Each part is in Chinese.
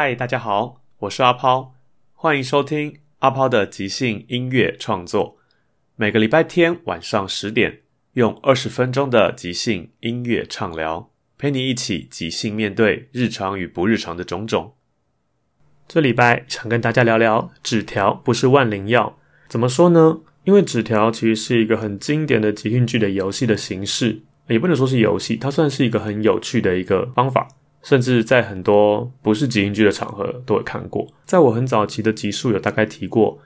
嗨，大家好，我是阿抛，欢迎收听阿抛的即兴音乐创作。每个礼拜天晚上十点，用二十分钟的即兴音乐畅聊，陪你一起即兴面对日常与不日常的种种。这礼拜想跟大家聊聊纸条不是万灵药，怎么说呢？因为纸条其实是一个很经典的即兴剧的游戏的形式，也不能说是游戏，它算是一个很有趣的一个方法。甚至在很多不是即兴剧的场合都有看过。在我很早期的集数有大概提过，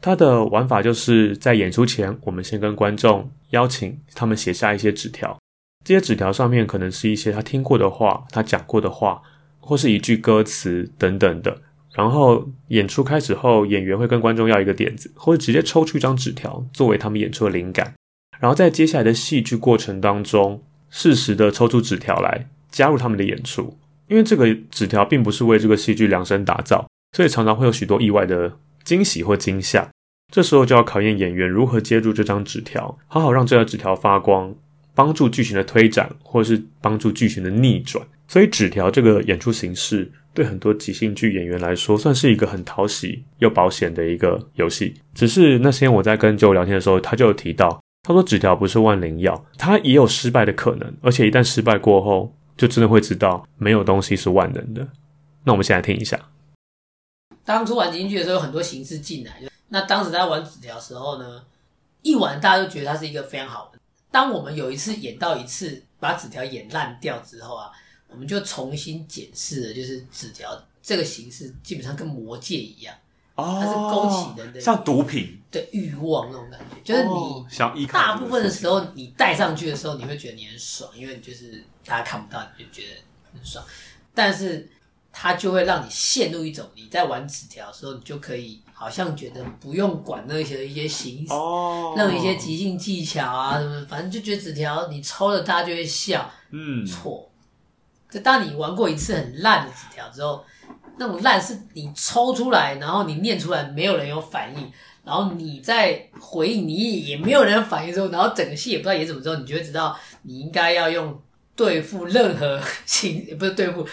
它的玩法就是在演出前，我们先跟观众邀请他们写下一些纸条，这些纸条上面可能是一些他听过的话、他讲过的话，或是一句歌词等等的。然后演出开始后，演员会跟观众要一个点子，或者直接抽出一张纸条作为他们演出的灵感。然后在接下来的戏剧过程当中，适时的抽出纸条来。加入他们的演出，因为这个纸条并不是为这个戏剧量身打造，所以常常会有许多意外的惊喜或惊吓。这时候就要考验演员如何接住这张纸条，好好让这张纸条发光，帮助剧情的推展，或是帮助剧情的逆转。所以纸条这个演出形式，对很多即兴剧演员来说，算是一个很讨喜又保险的一个游戏。只是那天我在跟舅聊天的时候，他就有提到，他说纸条不是万灵药，它也有失败的可能，而且一旦失败过后。就真的会知道没有东西是万能的。那我们现在听一下。当初玩京剧的时候，有很多形式进来。那当时在玩纸条的时候呢，一玩大家都觉得它是一个非常好的。当我们有一次演到一次把纸条演烂掉之后啊，我们就重新检视了，就是纸条这个形式基本上跟魔戒一样。它是勾起人的像毒品的欲望那种感觉，就是你想依大部分的时候，你戴上去的时候，你会觉得你很爽，因为就是大家看不到，你就觉得很爽。但是它就会让你陷入一种你在玩纸条的时候，你就可以好像觉得不用管那些一些形式，那一些即兴技巧啊什么，反正就觉得纸条你抽了，大家就会笑。嗯，错。就当你玩过一次很烂的纸条之后。那种烂是你抽出来，然后你念出来，没有人有反应，然后你在回应，你也没有人反应之后，然后整个戏也不知道演什么之后，你就会知道你应该要用对付任何形，不是对付，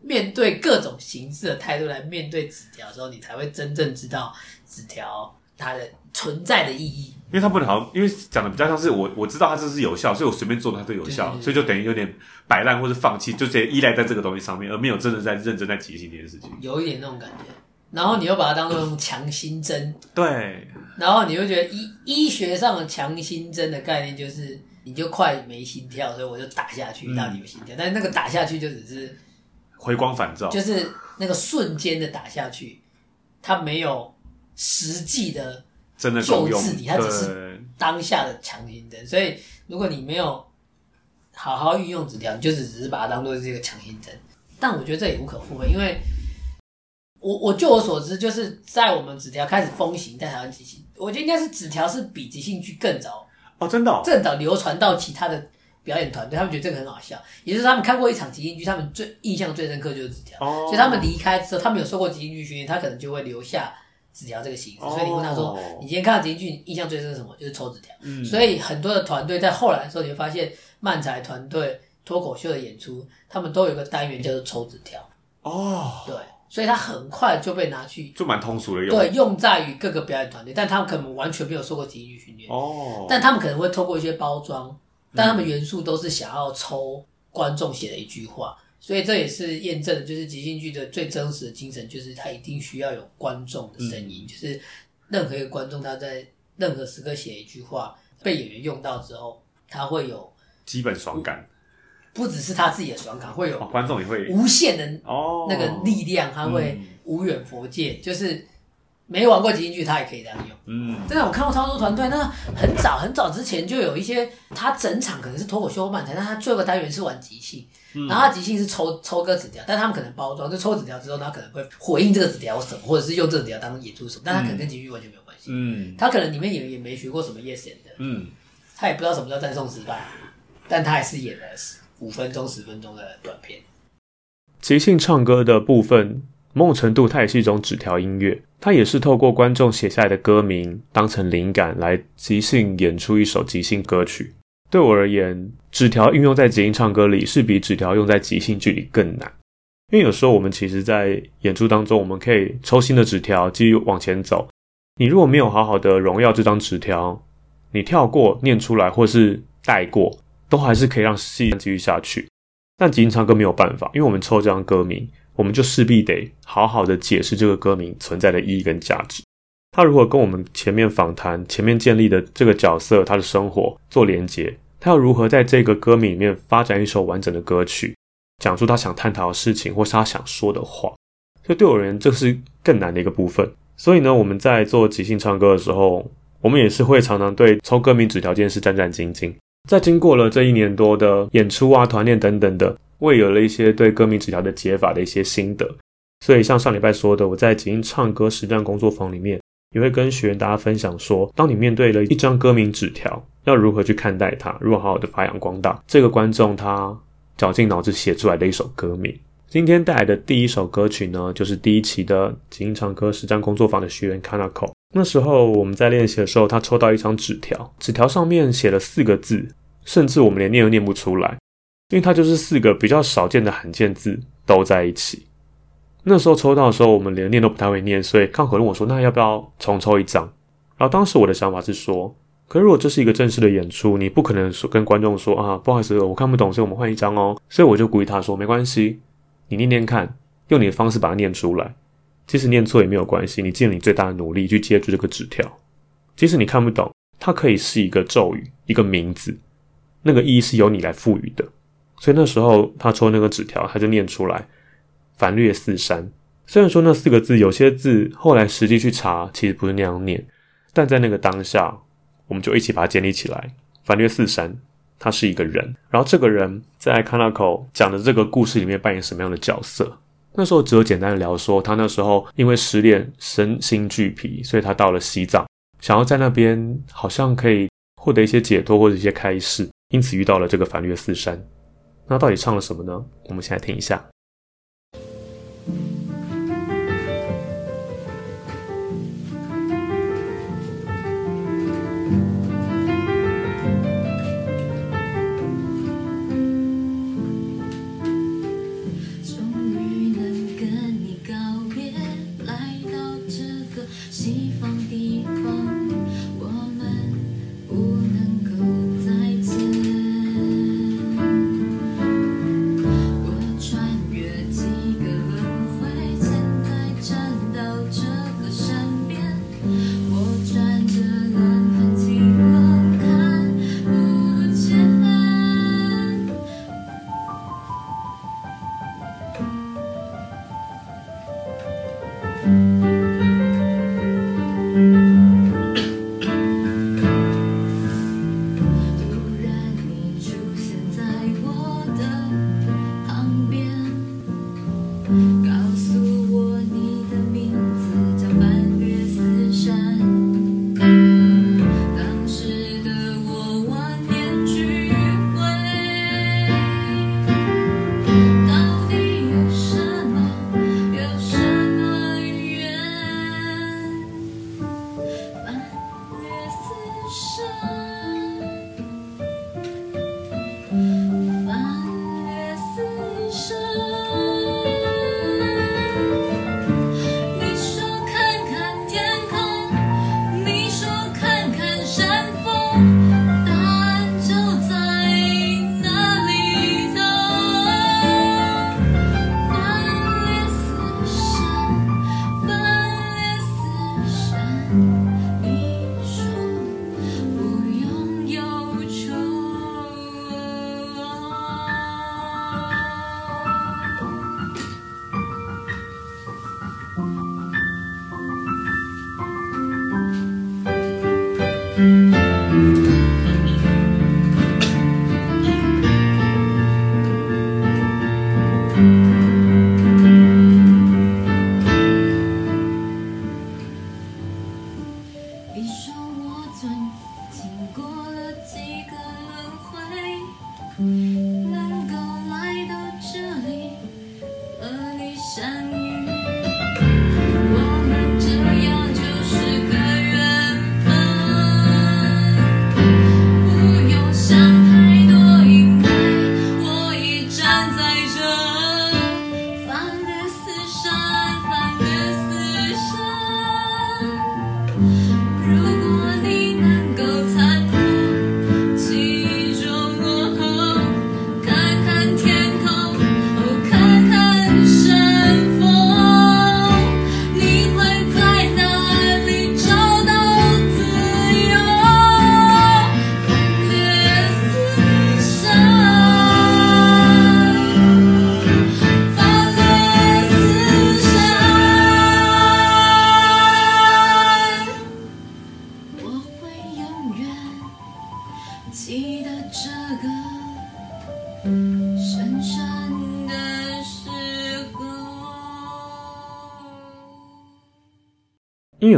面对各种形式的态度来面对纸条的时候，你才会真正知道纸条它的存在的意义。因为他不能好，因为讲的比较像是我我知道它这是有效，所以我随便做它都有效，所以就等于有点摆烂或者放弃，就直接依赖在这个东西上面，而没有真的在认真在提醒这件事情。有一点那种感觉，然后你又把它当做强心针，对，然后你会觉得医医学上的强心针的概念就是你就快没心跳，所以我就打下去让你有心跳，但是那个打下去就只是回光返照，就是那个瞬间的打下去，它没有实际的。真的救治你，它只是当下的强心针。所以，如果你没有好好运用纸条，你就只只是把它当做是一个强心针。但我觉得这也无可厚非，因为我我就我所知，就是在我们纸条开始风行在台湾即兴，我觉得应该是纸条是比即兴剧更早哦，真的更早流传到其他的表演团队，他们觉得这个很好笑，也就是他们看过一场即兴剧，他们最印象最深刻就是纸条，所以他们离开之后，他们有受过即兴剧训练，他可能就会留下。纸条这个形式，所以你问他说：“你今天看到即兴剧，印象最深是什么？就是抽纸条。”所以很多的团队在后来的时候，你会发现漫才团队脱口秀的演出，他们都有一个单元叫做抽纸条。哦，对，所以他很快就被拿去就蛮通俗的用。对用在于各个表演团队，但他们可能完全没有受过即兴剧训练，哦，但他们可能会透过一些包装，但他们元素都是想要抽观众写的一句话，所以这也是验证，就是即兴剧的最真实的精神，就是它一定需要有观众的声音，就是任何一个观众他在任何时刻写一句话，被演员用到之后，他会有基本爽感，不只是他自己的爽感，会有哦，观众也会无限的哦。那个力量，他会嗯。无远佛界，就是没玩过即兴剧，他也可以这样用。嗯真的，我看过超多团队，那很早很早之前就有一些，他整场可能是脱口秀漫才，但他最后一个单元是玩即兴，然后他即兴是抽抽个纸条，但他们可能包装，就抽纸条之后，他可能会回应这个纸条什么，或者是用这个纸条当演出什么，但他可能跟即兴剧完全没有关系。嗯他可能里面也也没学过什么 yes and，嗯，他也不知道什么叫赞颂失败，但他还是演了五分钟、十分钟的短片。即兴唱歌的部分，某种程度它也是一种纸条音乐，它也是透过观众写下来的歌名当成灵感来即兴演出一首即兴歌曲。对我而言，纸条运用在即兴唱歌里是比纸条用在即兴剧里更难，因为有时候我们其实在演出当中，我们可以抽新的纸条继续往前走。你如果没有好好的荣耀这张纸条，你跳过念出来或是带过，都还是可以让戏继续下去。但即兴唱歌没有办法，因为我们抽这张歌名，我们就势必得好好的解释这个歌名存在的意义跟价值。他如果跟我们前面访谈、前面建立的这个角色他的生活做连结，他要如何在这个歌名里面发展一首完整的歌曲，讲出他想探讨的事情或是他想说的话，所以对我而言，这是更难的一个部分。所以呢，我们在做即兴唱歌的时候，我们也是会常常对抽歌名纸条件是战战兢兢。在经过了这一年多的演出啊、团练等等的，我也有了一些对歌名纸条的解法的一些心得。所以像上礼拜说的，我在即兴唱歌实战工作坊里面，也会跟学员大家分享说，当你面对了一张歌名纸条，要如何去看待它，如何好好的发扬光大这个观众他绞尽脑汁写出来的一首歌名。今天带来的第一首歌曲呢，就是第一期的即兴唱歌实战工作坊的学员 Kanako。那时候我们在练习的时候，他抽到一张纸条，纸条上面写了四个字，甚至我们连念都念不出来，因为它就是四个比较少见的罕见字都在一起。那时候抽到的时候，我们连念都不太会念，所以康可问我说：“那要不要重抽一张？”然后当时我的想法是说：“可如果这是一个正式的演出，你不可能说跟观众说啊，不好意思，我看不懂，所以我们换一张哦。”所以我就鼓励他说：“没关系，你念念看，用你的方式把它念出来。即使念错也没有关系，你尽你最大的努力去接住这个纸条。即使你看不懂，它可以是一个咒语，一个名字，那个意义是由你来赋予的。所以那时候他抽那个纸条，他就念出来‘反略四山’。虽然说那四个字有些字后来实际去查，其实不是那样念，但在那个当下，我们就一起把它建立起来。反略四山，他是一个人，然后这个人在康纳口讲的这个故事里面扮演什么样的角色？那时候只有简单的聊说，他那时候因为失恋身心俱疲，所以他到了西藏，想要在那边好像可以获得一些解脱或者一些开示，因此遇到了这个反略四山。那到底唱了什么呢？我们先来听一下。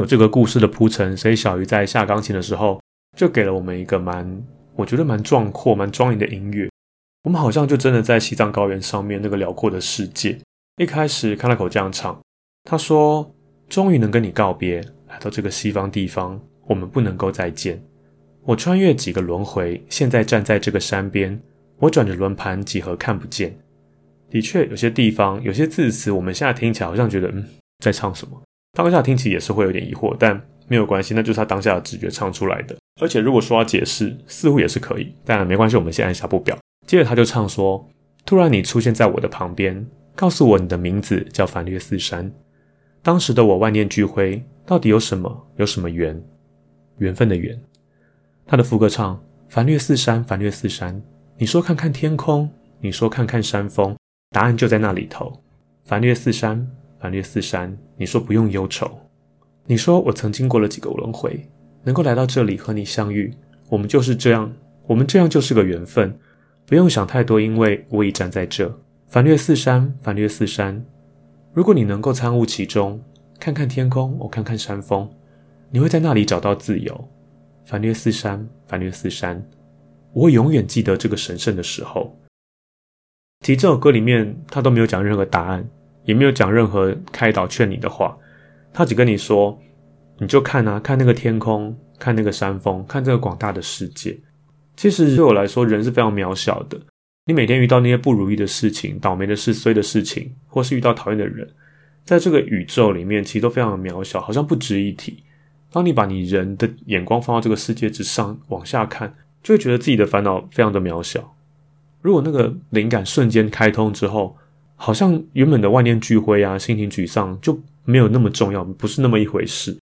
有这个故事的铺陈，所以小鱼在下钢琴的时候，就给了我们一个蛮，我觉得蛮壮阔、蛮庄严的音乐。我们好像就真的在西藏高原上面那个辽阔的世界。一开始看那口这样唱，他说：“终于能跟你告别，来到这个西方地方，我们不能够再见。我穿越几个轮回，现在站在这个山边，我转着轮盘，几何看不见。的确，有些地方，有些字词，我们现在听起来好像觉得，嗯，在唱什么？当下听起也是会有点疑惑，但没有关系，那就是他当下的直觉唱出来的。而且如果说要解释，似乎也是可以，但没关系，我们先按下不表。接着他就唱说：“突然你出现在我的旁边，告诉我你的名字叫反略四山。当时的我万念俱灰，到底有什么？有什么缘？缘分的缘。”他的副歌唱：“反略四山，反略四山。你说看看天空，你说看看山峰，答案就在那里头。反略四山，反略四山。你说不用忧愁。你说我曾经过了几个轮回，能够来到这里和你相遇，我们就是这样，我们这样就是个缘分。不用想太多，因为我已站在这。反略四山，反略四山。如果你能够参悟其中，看看天空，我看看山峰，你会在那里找到自由。反略四山，反略四山。我会永远记得这个神圣的时候。其实这首歌里面，他都没有讲任何答案，也没有讲任何开导劝你的话，他只跟你说，你就看啊，看那个天空，看那个山峰，看这个广大的世界。其实对我来说，人是非常渺小的。你每天遇到那些不如意的事情、倒霉的事、衰的事情，或是遇到讨厌的人，在这个宇宙里面，其实都非常的渺小，好像不值一提。当你把你人的眼光放到这个世界之上，往下看，就会觉得自己的烦恼非常的渺小。如果那个灵感瞬间开通之后，好像原本的万念俱灰啊，心情沮丧就没有那么重要，不是那么一回事。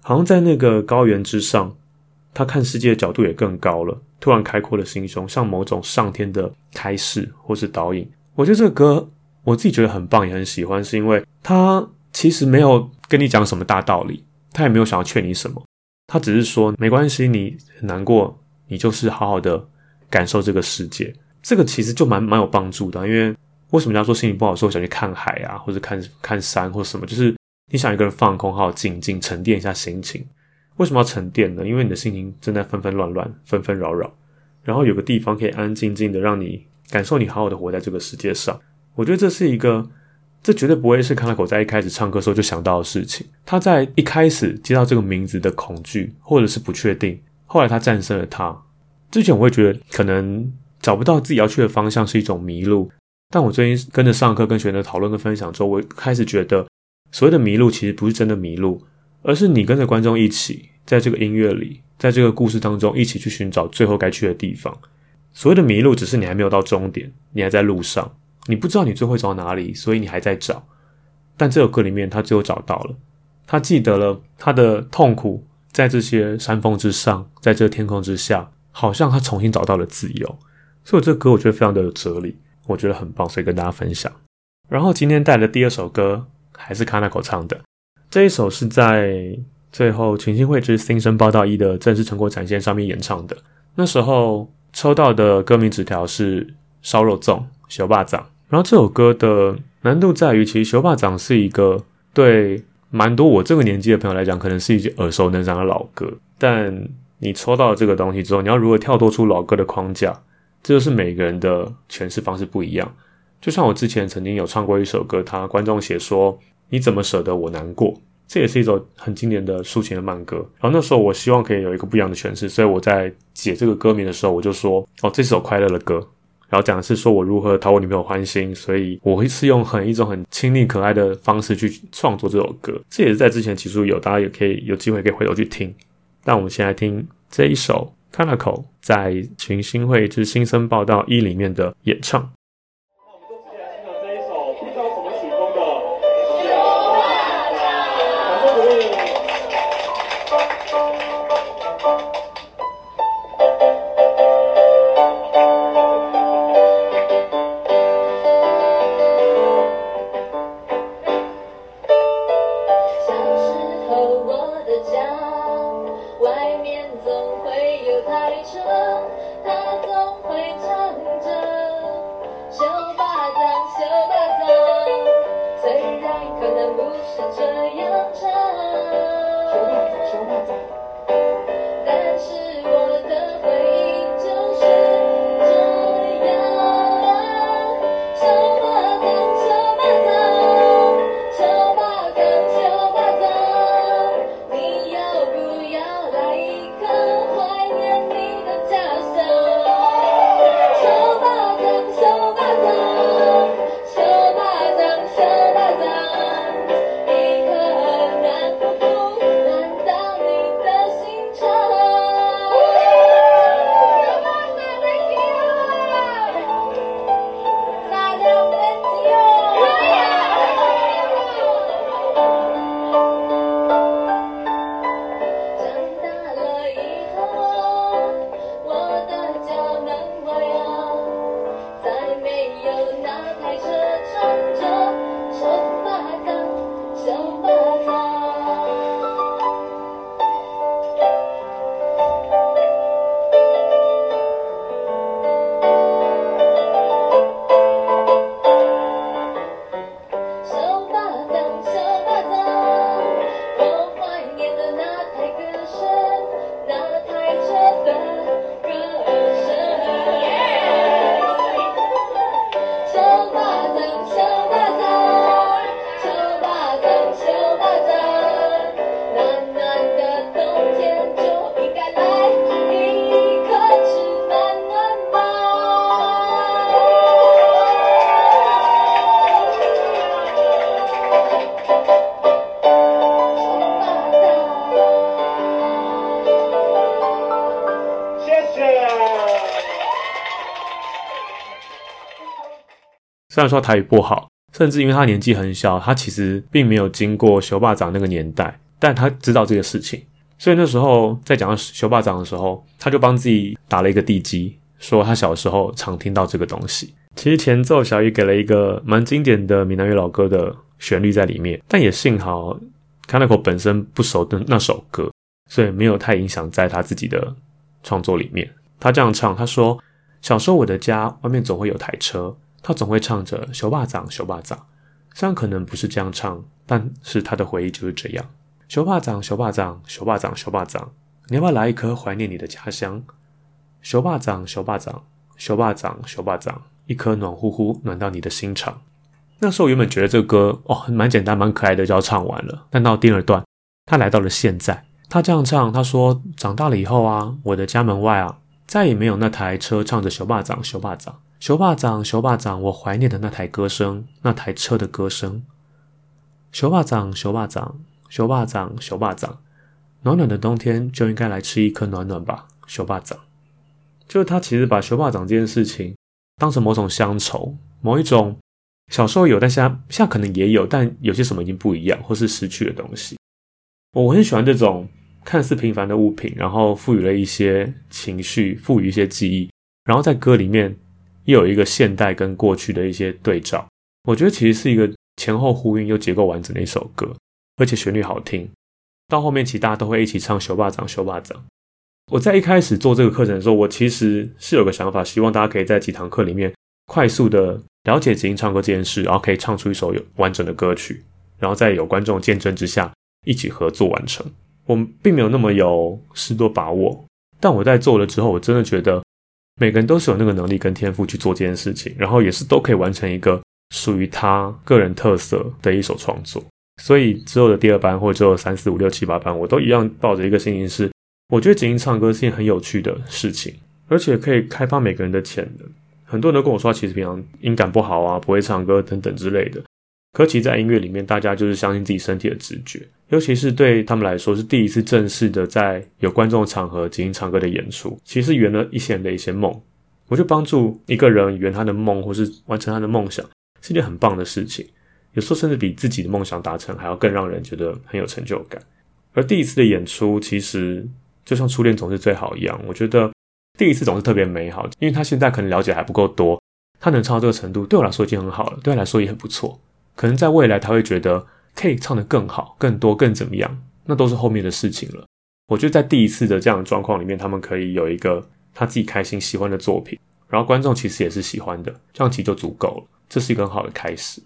好像在那个高原之上，他看世界的角度也更高了，突然开阔了心胸，像某种上天的开示或是导引。我觉得这个歌我自己觉得很棒，也很喜欢，是因为他其实没有跟你讲什么大道理，他也没有想要劝你什么，他只是说没关系，你很难过，你就是好好的感受这个世界。这个其实就蛮蛮有帮助的，因为为什么要说心情不好的时候想去看海啊，或者看看山或者什么，就是你想一个人放空，好好静静沉淀一下心情。为什么要沉淀呢？因为你的心情正在纷纷乱乱、纷纷扰扰，然后有个地方可以安安静静的让你感受你好好的活在这个世界上。我觉得这是一个，这绝对不会是康纳狗在一开始唱歌时候就想到的事情。他在一开始接到这个名字的恐惧或者是不确定，后来他战胜了它。之前我会觉得可能找不到自己要去的方向是一种迷路，但我最近跟着上课、跟学员的讨论跟分享之后，我开始觉得所谓的迷路其实不是真的迷路，而是你跟着观众一起在这个音乐里，在这个故事当中一起去寻找最后该去的地方。所谓的迷路，只是你还没有到终点，你还在路上，你不知道你最后走到哪里，所以你还在找。但这首歌里面，他最后找到了，他记得了他的痛苦，在这些山峰之上，在这天空之下，好像他重新找到了自由。所以这歌我觉得非常的有哲理，我觉得很棒，所以跟大家分享。然后今天带的第二首歌还是卡纳口唱的，这一首是在最后群星会之新生报道一的正式成果展现上面演唱的。那时候抽到的歌名纸条是烧肉粽、修霸掌。然后这首歌的难度在于，其实修霸掌是一个对蛮多我这个年纪的朋友来讲，可能是一句耳熟能详的老歌。但你抽到了这个东西之后，你要如何跳脱出老歌的框架？这就是每个人的诠释方式不一样。就像我之前曾经有唱过一首歌，他观众写说：“你怎么舍得我难过？”这也是一首很经典的抒情的慢歌。然后那时候我希望可以有一个不一样的诠释，所以我在解这个歌名的时候，我就说：“哦，这是首快乐的歌。”然后讲的是说我如何讨我女朋友欢心，所以我会是用很一种很亲昵可爱的方式去创作这首歌。这也是在之前其实有，大家也可以有机会可以回头去听。但我们先来听这一首 Kanako 在《群星会之新生报道一》里面的演唱。虽然说台语不好，甚至因为他年纪很小，他其实并没有经过修霸掌那个年代，但他知道这个事情，所以那时候在讲到修霸掌的时候，他就帮自己打了一个地基，说他小时候常听到这个东西。其实前奏小雨给了一个蛮经典的闽南语老歌的旋律在里面，但也幸好 Kanako 本身不熟的那首歌，所以没有太影响在他自己的创作里面。他这样唱，他说：“小时候我的家外面总会有台车，他总会唱着‘小霸掌，小霸掌’。虽然可能不是这样唱，但是他的回忆就是这样。小霸掌，小霸掌，小霸掌，小霸掌，你要不要来一颗怀念你的家乡？小霸掌，小霸掌，小霸掌，修霸掌，一颗暖乎乎暖到你的心肠。”那时候原本觉得这歌哦蛮简单蛮可爱的就要唱完了，但到第二段，他来到了现在，他这样唱，他说：“长大了以后啊，我的家门外啊，再也没有那台车唱着‘修霸掌，修霸掌，熊霸掌，熊霸掌’，我怀念的那台歌声，那台车的歌声。熊霸掌，熊霸掌，熊霸掌，熊霸掌，暖暖的冬天就应该来吃一颗暖暖吧，熊霸掌。”就是他其实把熊霸掌这件事情当成某种乡愁，某一种小时候有，但现在现在可能也有，但有些什么已经不一样，或是失去的东西。我很喜欢这种看似平凡的物品，然后赋予了一些情绪，赋予一些记忆，然后在歌里面又有一个现代跟过去的一些对照。我觉得其实是一个前后呼应又结构完整的一首歌，而且旋律好听。到后面其实大家都会一起唱《修霸掌》《修霸掌》。我在一开始做这个课程的时候，我其实是有个想法，希望大家可以在几堂课里面快速的了解即兴唱歌这件事，然后可以唱出一首有完整的歌曲。然后在有观众见证之下一起合作完成。我并没有那么有十多把握，但我在做了之后，我真的觉得每个人都是有那个能力跟天赋去做这件事情，然后也是都可以完成一个属于他个人特色的一首创作。所以之后的第二班或者之后三四五六七八班，我都一样抱着一个心情是，我觉得即兴唱歌是件很有趣的事情，而且可以开发每个人的潜能。很多人都跟我说，其实平常音感不好啊，不会唱歌等等之类的。可其实在音乐里面，大家就是相信自己身体的直觉，尤其是对他们来说是第一次正式的在有观众的场合进行唱歌的演出，其实圆了一些人的一些梦。我就帮助一个人圆他的梦，或是完成他的梦想，是一件很棒的事情。有时候甚至比自己的梦想达成还要更让人觉得很有成就感。而第一次的演出，其实就像初恋总是最好一样，我觉得第一次总是特别美好，因为他现在可能了解还不够多，他能唱到这个程度，对我来说已经很好了，对他来说也很不错。可能在未来他会觉得可以唱得更好、更多、更怎么样，那都是后面的事情了。我觉得在第一次的这样的状况里面，他们可以有一个他自己开心、喜欢的作品，然后观众其实也是喜欢的，这样其实就足够了。这是一个很好的开始。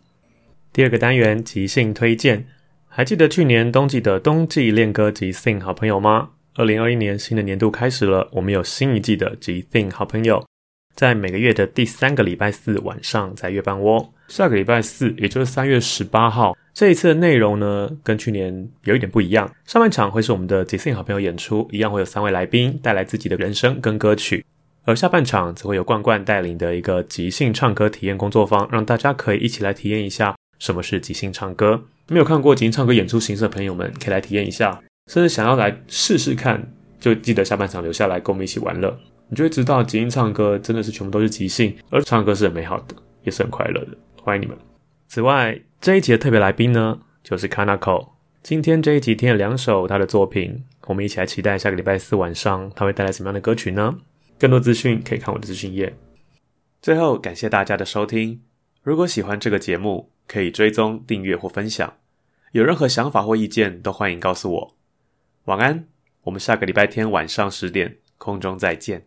第二个单元即兴推荐，还记得去年冬季的冬季练歌即兴好朋友吗？二零二一年新的年度开始了，我们有新一季的即兴好朋友。在每个月的第三个礼拜四晚上，在月半窝。下个礼拜四，也就是三月十八号，这一次的内容呢，跟去年有一点不一样。上半场会是我们的即兴好朋友演出，一样会有三位来宾带来自己的人生跟歌曲，而下半场则会有冠冠带领的一个即兴唱歌体验工作坊，让大家可以一起来体验一下什么是即兴唱歌。没有看过即兴唱歌演出形式的朋友们，可以来体验一下，甚至想要来试试看，就记得下半场留下来跟我们一起玩乐。你就会知道，即兴唱歌真的是全部都是即兴，而唱歌是很美好的，也是很快乐的。欢迎你们。此外，这一集的特别来宾呢，就是 Kanako。今天这一集听了两首他的作品，我们一起来期待下个礼拜四晚上他会带来什么样的歌曲呢？更多资讯可以看我的资讯页。最后，感谢大家的收听。如果喜欢这个节目，可以追踪、订阅或分享。有任何想法或意见，都欢迎告诉我。晚安，我们下个礼拜天晚上十点空中再见。